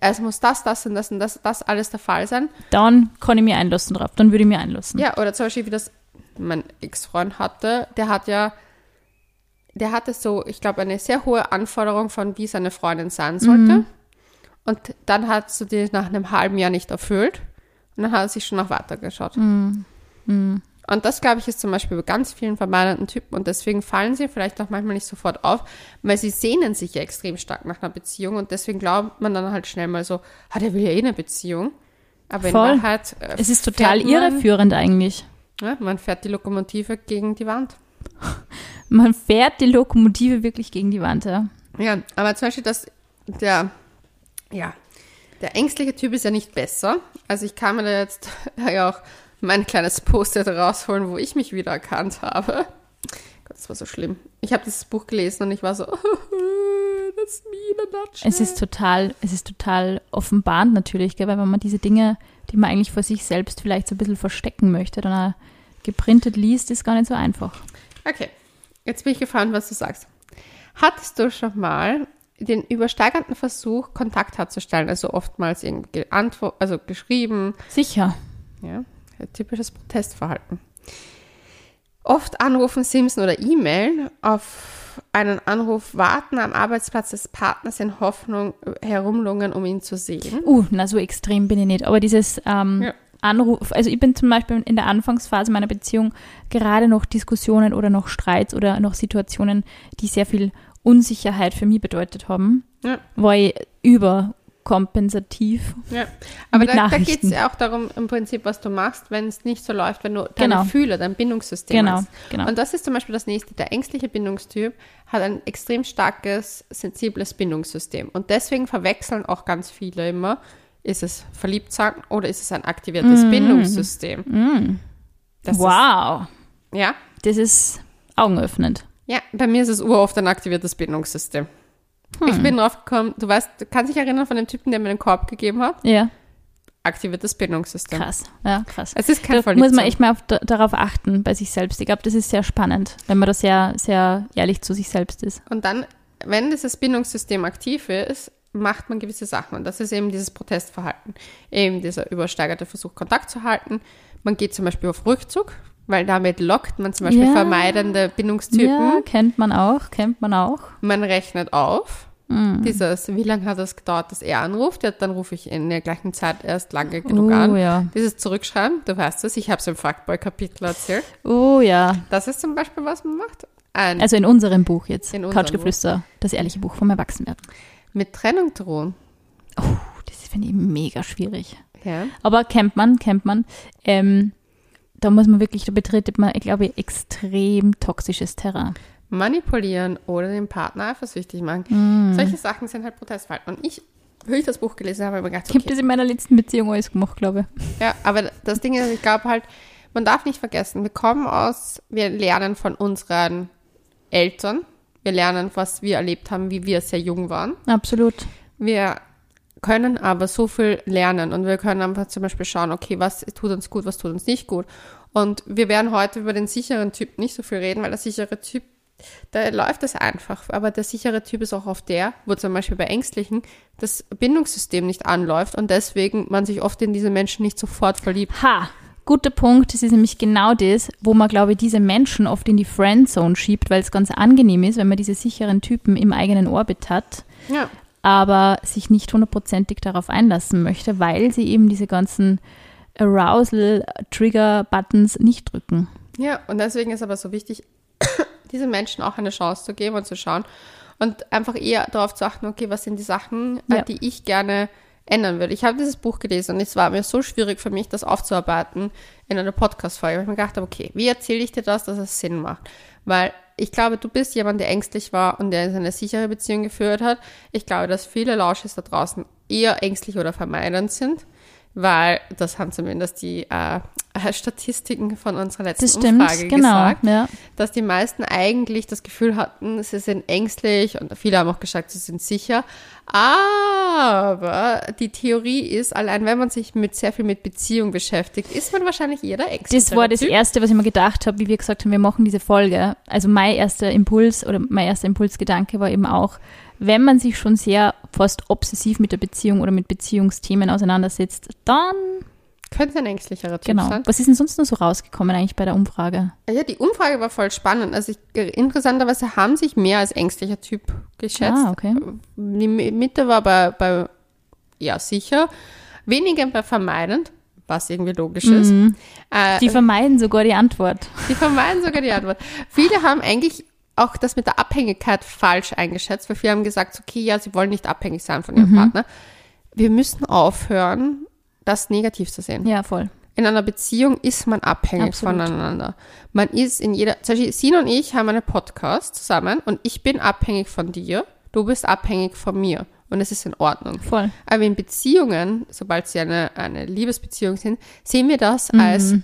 es muss das, das und das und das, das alles der Fall sein. Dann kann ich mir einlassen drauf. Dann würde ich mir einlassen. Ja, oder zum Beispiel, wie das mein Ex-Freund hatte, der hat ja, der hatte so, ich glaube, eine sehr hohe Anforderung von, wie seine Freundin sein sollte. Und dann hat sie die nach einem halben Jahr nicht erfüllt. Und dann hat er sich schon noch weitergeschaut. Und das, glaube ich, ist zum Beispiel bei ganz vielen vermeidenden Typen. Und deswegen fallen sie vielleicht auch manchmal nicht sofort auf, weil sie sehnen sich ja extrem stark nach einer Beziehung. Und deswegen glaubt man dann halt schnell mal so, ah, der will ja eh eine Beziehung. Aber Voll. in Wahrheit äh, Es ist total irreführend eigentlich. Ja, man fährt die Lokomotive gegen die Wand. Man fährt die Lokomotive wirklich gegen die Wand, ja. Ja, aber zum Beispiel, dass der, ja, der ängstliche Typ ist ja nicht besser. Also ich kann mir da jetzt ja auch mein kleines Post-it rausholen, wo ich mich wieder erkannt habe. Gott, das war so schlimm. Ich habe dieses Buch gelesen und ich war so, a nutshell. Es ist total, es ist total offenbarend natürlich, gell? weil wenn man diese Dinge, die man eigentlich vor sich selbst vielleicht so ein bisschen verstecken möchte, dann auch geprintet liest, ist gar nicht so einfach. Okay, jetzt bin ich gespannt, was du sagst. Hattest du schon mal den übersteigernden Versuch, Kontakt herzustellen, also oftmals irgendwie also geschrieben, Sicher. Ja, typisches Protestverhalten. Oft anrufen, Simsen oder E-Mail, auf einen Anruf warten am Arbeitsplatz des Partners in Hoffnung herumlungern, um ihn zu sehen. Uh, na so extrem bin ich nicht. Aber dieses ähm, Ja. Anruf, also ich bin zum Beispiel in der Anfangsphase meiner Beziehung gerade noch Diskussionen oder noch Streits oder noch Situationen, die sehr viel Unsicherheit für mich bedeutet haben, Ja. war ich überkompensativ. Ja. Aber da, da geht es ja auch darum, im Prinzip, was du machst, wenn es nicht so läuft, wenn du deine Genau. Fühler, dein Bindungssystem Genau, hast. genau. Und das ist zum Beispiel das nächste. Der ängstliche Bindungstyp hat ein extrem starkes, sensibles Bindungssystem. Und deswegen verwechseln auch ganz viele immer, ist es Verliebtsein oder ist es ein aktiviertes Bindungssystem. Das Mm. wow, Ist, ja, das ist augenöffnend. ja, bei mir ist es uroft ein aktiviertes Bindungssystem. Hm. Ich bin drauf gekommen, du weißt, du kannst dich erinnern von dem Typen, der mir den Korb gegeben hat? Ja. aktiviertes Bindungssystem. Krass, ja, krass. Es ist kein Da muss man echt mal auf, da, darauf achten bei sich selbst. Ich glaube, das ist sehr spannend, wenn man da sehr, sehr ehrlich zu sich selbst ist. Und dann, wenn dieses Bindungssystem aktiv ist, macht man gewisse Sachen. Und das ist eben dieses Protestverhalten. Eben dieser übersteigerte Versuch, Kontakt zu halten. Man geht zum Beispiel auf Rückzug, weil damit lockt man zum Beispiel Ja. vermeidende Bindungstypen. Ja, kennt man auch, kennt man auch. Man rechnet auf. Mhm. Dieses, wie lange hat es gedauert, dass er anruft? Ja, dann rufe ich in der gleichen Zeit erst lange genug Oh an. ja, Dieses Zurückschreiben, du weißt es, ich habe es im Fuckboy-Kapitel erzählt. oh ja. Das ist zum Beispiel, was man macht. Ein, Also in unserem Buch jetzt, In unserem Couchgeflüster, das ehrliche Buch vom Erwachsenwerden. mit Trennung drohen. Oh, das finde ich mega schwierig. Ja. Aber kennt man, kennt man. Ähm, da muss man wirklich, da betritt man, ich glaube, extrem toxisches Terrain. Manipulieren oder den Partner eifersüchtig machen. Mhm. Solche Sachen sind halt Protestverhalten. Und ich, wie ich das Buch gelesen habe, habe ich mir gedacht, Ich habe okay, das in meiner letzten Beziehung alles gemacht, glaube ich. Ja, aber das Ding ist, ich glaube halt, man darf nicht vergessen, wir kommen aus, wir lernen von unseren Eltern, wir lernen, was wir erlebt haben, wie wir sehr jung waren. Absolut. Wir können aber so viel lernen und wir können einfach zum Beispiel schauen, okay, was tut uns gut, was tut uns nicht gut. Und wir werden heute über den sicheren Typ nicht so viel reden, weil der sichere Typ, da läuft es einfach. Aber der sichere Typ ist auch oft der, wo zum Beispiel bei Ängstlichen das Bindungssystem nicht anläuft und deswegen man sich oft in diese Menschen nicht sofort verliebt. Ha, guter Punkt. Das ist nämlich genau das, wo man, glaube ich, diese Menschen oft in die Friendzone schiebt, weil es ganz angenehm ist, wenn man diese sicheren Typen im eigenen Orbit hat, Ja. Aber sich nicht hundertprozentig darauf einlassen möchte, weil sie eben diese ganzen Arousal-Trigger-Buttons nicht drücken. Ja, und deswegen ist aber so wichtig, diesen Menschen auch eine Chance zu geben und zu schauen und einfach eher darauf zu achten, okay, was sind die Sachen, äh, Ja. die ich gerne ändern würde. Ich habe dieses Buch gelesen und es war mir so schwierig für mich, das aufzuarbeiten in einer Podcast-Folge, weil ich mir gedacht habe, okay, wie erzähle ich dir das, dass es Sinn macht? Weil ich glaube, du bist jemand, der ängstlich war und der in eine sichere Beziehung geführt hat. Ich glaube, dass viele Lauschis da draußen eher ängstlich oder vermeidend sind, weil das haben zumindest die äh, Statistiken von unserer letzten Das stimmt, Umfrage genau. gesagt Ja. dass die meisten eigentlich das Gefühl hatten, sie sind ängstlich und viele haben auch gesagt, sie sind sicher. Aber die Theorie ist, allein wenn man sich mit sehr viel mit Beziehung beschäftigt, ist man wahrscheinlich eher der ängstliche Das war das Typ. Erste, was ich mir gedacht habe, wie wir gesagt haben, wir machen diese Folge. Also mein erster Impuls oder mein erster Impulsgedanke war eben auch, wenn man sich schon sehr fast obsessiv mit der Beziehung oder mit Beziehungsthemen auseinandersetzt, dann, Könnte ein ängstlicherer Typ genau. sein. Was ist denn sonst noch so rausgekommen eigentlich bei der Umfrage? Ja, die Umfrage war voll spannend. Also ich, interessanterweise haben sich mehr als ängstlicher Typ geschätzt. Ah, okay. Die Mitte war bei, bei ja, sicher. Weniger bei vermeidend, was irgendwie logisch ist. Äh, Die vermeiden sogar die Antwort. Die vermeiden sogar die Antwort. Viele haben eigentlich auch das mit der Abhängigkeit falsch eingeschätzt, weil viele haben gesagt, okay, ja, sie wollen nicht abhängig sein von ihrem Mhm. Partner. Wir müssen aufhören, das negativ zu sehen. Ja, voll. In einer Beziehung ist man abhängig Absolut. voneinander. Man ist in jeder, zum Beispiel, Sina und ich haben einen Podcast zusammen und ich bin abhängig von dir, du bist abhängig von mir und es ist in Ordnung. Voll. Aber in Beziehungen, sobald sie eine, eine Liebesbeziehung sind, sehen wir das als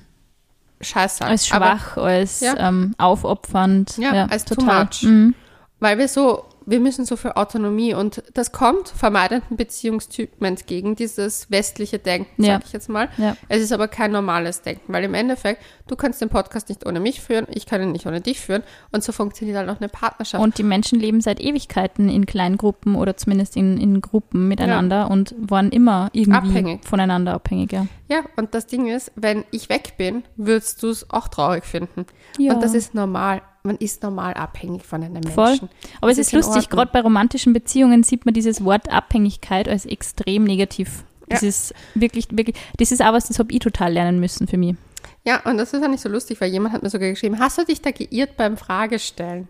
Scheiße. Mhm. Als Aber schwach, als Ja. ähm, aufopfernd. Ja, als too total. much. Mhm. Weil wir so, wir müssen so viel Autonomie und das kommt vermeidenden Beziehungstypen entgegen, dieses westliche Denken, Ja. sag ich jetzt mal. Ja. Es ist aber kein normales Denken, weil im Endeffekt, du kannst den Podcast nicht ohne mich führen, ich kann ihn nicht ohne dich führen und so funktioniert halt auch eine Partnerschaft. Und die Menschen leben seit Ewigkeiten in kleinen Gruppen oder zumindest in, in Gruppen miteinander und waren immer irgendwie Abhängig. voneinander abhängig. Ja. ja, und das Ding ist, wenn ich weg bin, würdest du es auch traurig finden. Ja. Und das ist normal. Man ist normal abhängig von einem Menschen. Voll. Aber es Das ist in lustig, gerade bei romantischen Beziehungen sieht man dieses Wort Abhängigkeit als extrem negativ. Das Ja. ist wirklich, wirklich, das ist auch was, das habe ich total lernen müssen für mich. Ja, und das ist ja nicht so lustig, weil jemand hat mir sogar geschrieben, hast du dich da geirrt beim Fragestellen?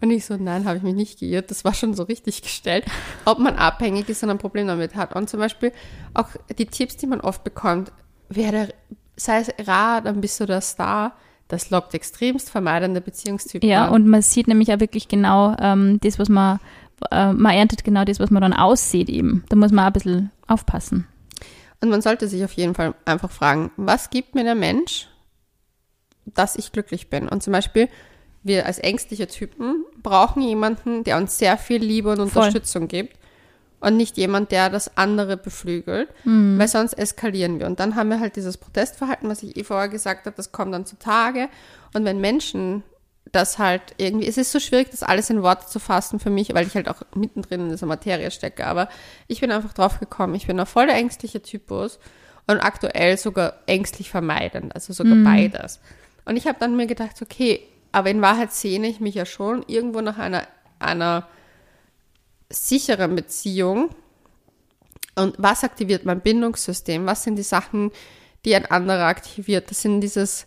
Und ich so, nein, habe ich mich nicht geirrt. Das war schon so richtig gestellt. Ob man abhängig ist und ein Problem damit hat. Und zum Beispiel auch die Tipps, die man oft bekommt, wäre, sei es Rat, dann bist du der Star. Das lockt extremst vermeidende Beziehungstypen Ja, an. und man sieht nämlich auch wirklich genau ähm, das, was man, äh, man erntet genau das, was man dann aussieht eben. Da muss man auch ein bisschen aufpassen. Und man sollte sich auf jeden Fall einfach fragen, was gibt mir der Mensch, dass ich glücklich bin? Und zum Beispiel, wir als ängstliche Typen brauchen jemanden, der uns sehr viel Liebe und Voll. Unterstützung gibt. Und nicht jemand, der das andere beflügelt, weil sonst eskalieren wir. Und dann haben wir halt dieses Protestverhalten, was ich eh vorher gesagt habe, das kommt dann zutage. Und wenn Menschen das halt irgendwie, es ist so schwierig, das alles in Worte zu fassen für mich, weil ich halt auch mittendrin in dieser Materie stecke, aber ich bin einfach drauf gekommen, ich bin ein voll der ängstliche Typus und aktuell sogar ängstlich vermeidend, also sogar beides. Und ich habe dann mir gedacht, okay, aber in Wahrheit sehne ich mich ja schon irgendwo nach einer, einer sicheren Beziehung. Und was aktiviert mein Bindungssystem? Was sind die Sachen, die ein anderer aktiviert? Das sind dieses,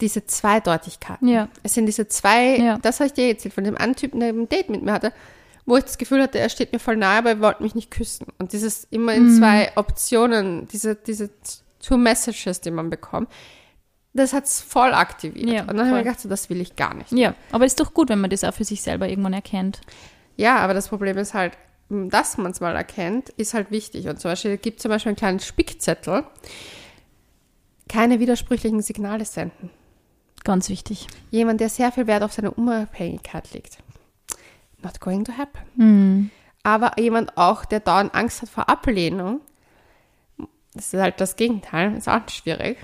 diese Zweideutigkeiten. Ja. Es sind diese zwei, Ja. das habe ich dir erzählt, von dem einen Typen, der ein Date mit mir hatte, wo ich das Gefühl hatte, er steht mir voll nahe, aber er wollte mich nicht küssen. Und dieses immer in Mhm. zwei Optionen, diese, diese two messages, die man bekommt, das hat es voll aktiviert. Ja, und dann habe ich mir gedacht, so, das will ich gar nicht. Ja, aber ist doch gut, wenn man das auch für sich selber irgendwann erkennt. Ja, aber das Problem ist halt, dass man es mal erkennt, ist halt wichtig. Und zum Beispiel gibt es zum Beispiel einen kleinen Spickzettel, keine widersprüchlichen Signale senden. Ganz wichtig. Jemand, der sehr viel Wert auf seine Unabhängigkeit legt. Not going to happen. Hm. Aber jemand auch, der dauernd Angst hat vor Ablehnung, das ist halt das Gegenteil, ist auch schwierig.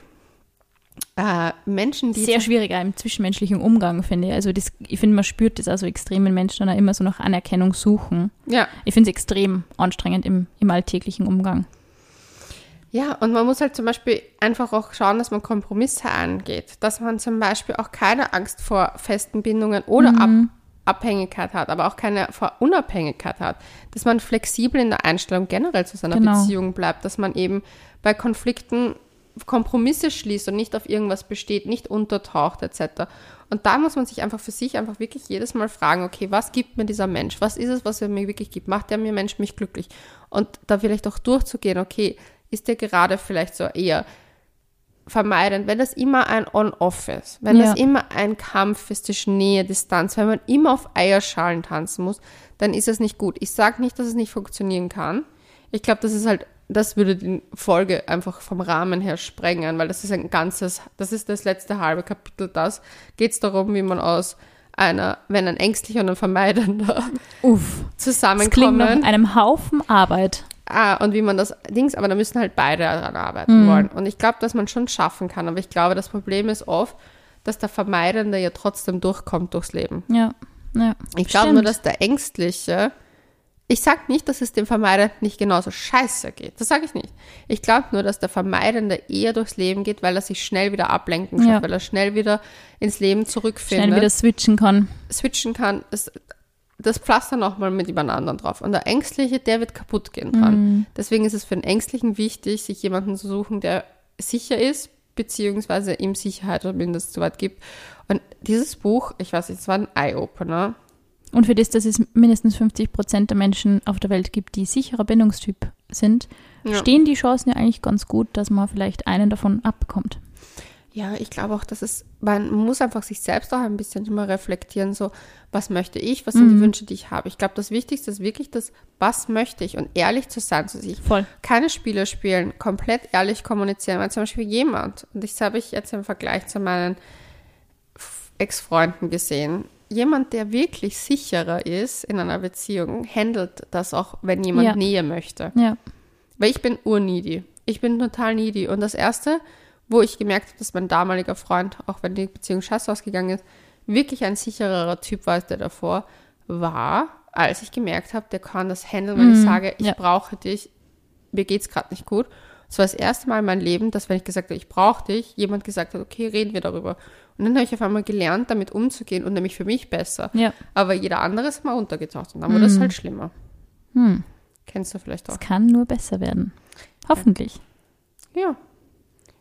Äh, Menschen, die Sehr schwieriger im zwischenmenschlichen Umgang, finde ich. Also das, ich finde, man spürt das also extrem, wenn Menschen dann auch immer so nach Anerkennung suchen. ja, Ich finde es extrem anstrengend im, im alltäglichen Umgang. Ja, und man muss halt zum Beispiel einfach auch schauen, dass man Kompromisse angeht. Dass man zum Beispiel auch keine Angst vor festen Bindungen oder Ab Abhängigkeit hat, aber auch keine vor Unabhängigkeit hat. Dass man flexibel in der Einstellung generell zu seiner Genau. Beziehung bleibt. Dass man eben bei Konflikten Kompromisse schließt und nicht auf irgendwas besteht, nicht untertaucht etc. Und da muss man sich einfach für sich einfach wirklich jedes Mal fragen, okay, was gibt mir dieser Mensch? Was ist es, was er mir wirklich gibt? Macht der mir Mensch mich glücklich? Und da vielleicht auch durchzugehen, okay, ist der gerade vielleicht so eher vermeidend, wenn das immer ein On-Off ist, wenn Ja. das immer ein Kampf ist zwischen Nähe, Distanz, wenn man immer auf Eierschalen tanzen muss, dann ist es nicht gut. Ich sage nicht, dass es nicht funktionieren kann. Ich glaube, das ist halt, das würde die Folge einfach vom Rahmen her sprengen, weil das ist ein ganzes, das ist das letzte halbe Kapitel, das geht es darum, wie man aus einer, wenn ein ängstlicher und ein vermeidender Uff. Das klingt nach zusammenkommen. einem Haufen Arbeit. Ah, und wie man das Dings, aber da müssen halt beide daran arbeiten wollen. Und ich glaube, dass man schon schaffen kann, aber ich glaube, das Problem ist oft, dass der Vermeidende ja trotzdem durchkommt durchs Leben. Ja. ja. Ich glaube nur, dass der Ängstliche, ich sag nicht, dass es dem Vermeidenden nicht genauso scheiße geht. Das sage ich nicht. Ich glaube nur, dass der Vermeidende eher durchs Leben geht, weil er sich schnell wieder ablenken schafft, Ja. weil er schnell wieder ins Leben zurückfindet Schnell wieder switchen kann. switchen kann, ist das Pflaster nochmal mit jemand anderem drauf. Und der Ängstliche, der wird kaputt gehen dran. Deswegen ist es für den Ängstlichen wichtig, sich jemanden zu suchen, der sicher ist, beziehungsweise ihm Sicherheit oder mindestens so weit gibt. Und dieses Buch, ich weiß nicht, es war ein Eye-Opener. Und für das, dass es mindestens 50 Prozent der Menschen auf der Welt gibt, die sicherer Bindungstyp sind, Ja. stehen die Chancen ja eigentlich ganz gut, dass man vielleicht einen davon abbekommt. Ja, ich glaube auch, dass es, man muss einfach sich selbst auch ein bisschen immer reflektieren, so, was möchte ich, was sind die Wünsche, die ich habe. Ich glaube, das Wichtigste ist wirklich das, was möchte ich und ehrlich zu sein zu sich. Voll. keine Spiele spielen, komplett ehrlich kommunizieren, weil zum Beispiel jemand, und das habe ich jetzt im Vergleich zu meinen Ex-Freunden gesehen, jemand, der wirklich sicherer ist in einer Beziehung, handelt das auch, wenn jemand Ja. Nähe möchte. Ja. Weil ich bin urneedy. Ich bin total needy. Und das Erste, wo ich gemerkt habe, dass mein damaliger Freund, auch wenn die Beziehung scheiße ausgegangen ist, wirklich ein sichererer Typ war als der davor, war, als ich gemerkt habe, der kann das handeln, wenn ich sage, ich ja. brauche dich, mir geht's gerade nicht gut. Es war das erste Mal in meinem Leben, dass wenn ich gesagt habe, ich brauche dich, jemand gesagt hat, okay, reden wir darüber. Und dann habe ich auf einmal gelernt, damit umzugehen und nämlich für mich besser. Ja. Aber jeder andere ist mal untergetaucht und dann wurde es halt schlimmer. Hm. Kennst du vielleicht auch? Es kann nur besser werden. Hoffentlich. Ja.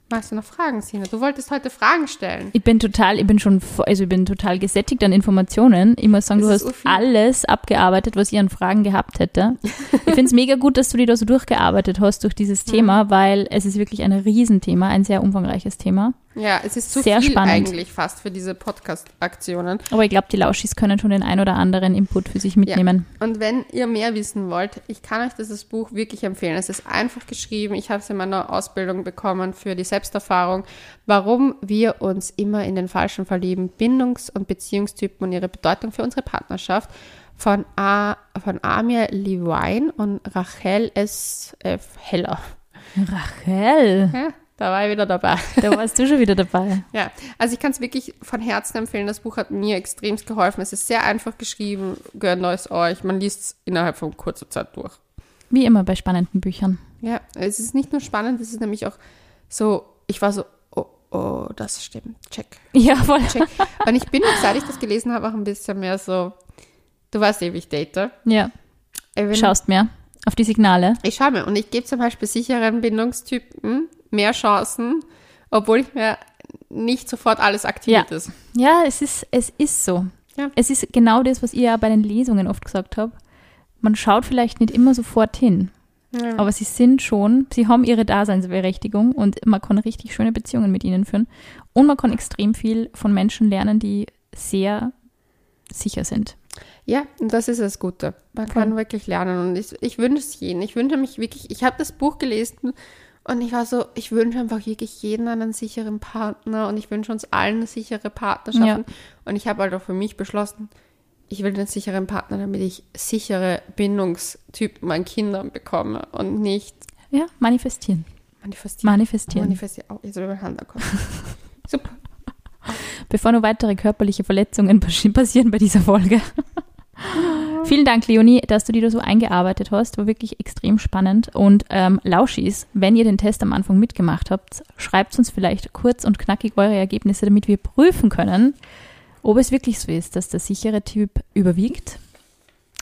Magst du noch Fragen, Sina? Du wolltest heute Fragen stellen. Ich bin total, ich bin schon, also ich bin total gesättigt an Informationen. Ich muss sagen, Das du hast urviel. alles abgearbeitet, was ich an Fragen gehabt hätte. Ich finde es mega gut, dass du dich da so durchgearbeitet hast durch dieses Mhm. Thema, weil es ist wirklich ein Riesenthema, ein sehr umfangreiches Thema. Ja, es ist zu Sehr viel spannend. eigentlich fast für diese Podcast-Aktionen. Aber ich glaube, die Lauschis können schon den ein oder anderen Input für sich mitnehmen. Und wenn ihr mehr wissen wollt, ich kann euch dieses Buch wirklich empfehlen. Es ist einfach geschrieben. Ich habe es in meiner Ausbildung bekommen für die Selbsterfahrung, warum wir uns immer in den Falschen verlieben, Bindungs- und Beziehungstypen und ihre Bedeutung für unsere Partnerschaft von, A, von Amir Levine und Rachel S. F. Heller. Rachel, Ja, da war ich wieder dabei. da warst du schon wieder dabei. Ja, also ich kann es wirklich von Herzen empfehlen. Das Buch hat mir extremst geholfen. Es ist sehr einfach geschrieben, gönnt es euch. Man liest es innerhalb von kurzer Zeit durch. Wie immer bei spannenden Büchern. Ja, es ist nicht nur spannend, es ist nämlich auch so, ich war so, oh, oh, das stimmt, check, Ja, voll. check. Und ich bin, seit ich das gelesen habe, auch ein bisschen mehr so, du weißt eh, wie ich date. Ja, Äh, wenn- schaust mehr auf die Signale. Ich schaue mir und ich gebe zum Beispiel sicheren Bindungstypen mehr Chancen, obwohl ich mir nicht sofort alles aktiviert Ja. ist. Ja, es ist, es ist so. Ja. Es ist genau das, was ihr ja bei den Lesungen oft gesagt habt. Man schaut vielleicht nicht immer sofort hin, Ja. aber sie sind schon, sie haben ihre Daseinsberechtigung und man kann richtig schöne Beziehungen mit ihnen führen. Und man kann extrem viel von Menschen lernen, die sehr sicher sind. Ja, und das ist das Gute. Man Voll. kann wirklich lernen und ich, ich wünsche es jedem. Ich wünsche mich wirklich, ich habe das Buch gelesen und ich war so, ich wünsche einfach wirklich jedem einen sicheren Partner und ich wünsche uns allen eine sichere Partnerschaft. Und ich habe halt auch für mich beschlossen, ich will einen sicheren Partner, damit ich sichere Bindungstypen an Kindern bekomme und nicht Ja, manifestieren. manifestieren. Manifestieren. Manifestieren. Oh, jetzt meine Hand. Super. Bevor nur weitere körperliche Verletzungen passi- passieren bei dieser Folge. Vielen Dank, Leonie, dass du dir da so eingearbeitet hast. War wirklich extrem spannend. Und ähm, Lauschis, wenn ihr den Test am Anfang mitgemacht habt, schreibt uns vielleicht kurz und knackig eure Ergebnisse, damit wir prüfen können, ob es wirklich so ist, dass der sichere Typ überwiegt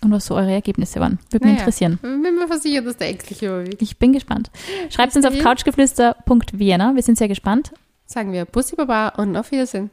und was so eure Ergebnisse waren. Würde mich Naja. interessieren. Bin mir versichert, dass der ängstliche überwiegt. Ich bin gespannt. Schreibt uns auf couchgeflüster.vienna. Wir sind sehr gespannt. Sagen wir Bussi Baba und auf Wiedersehen.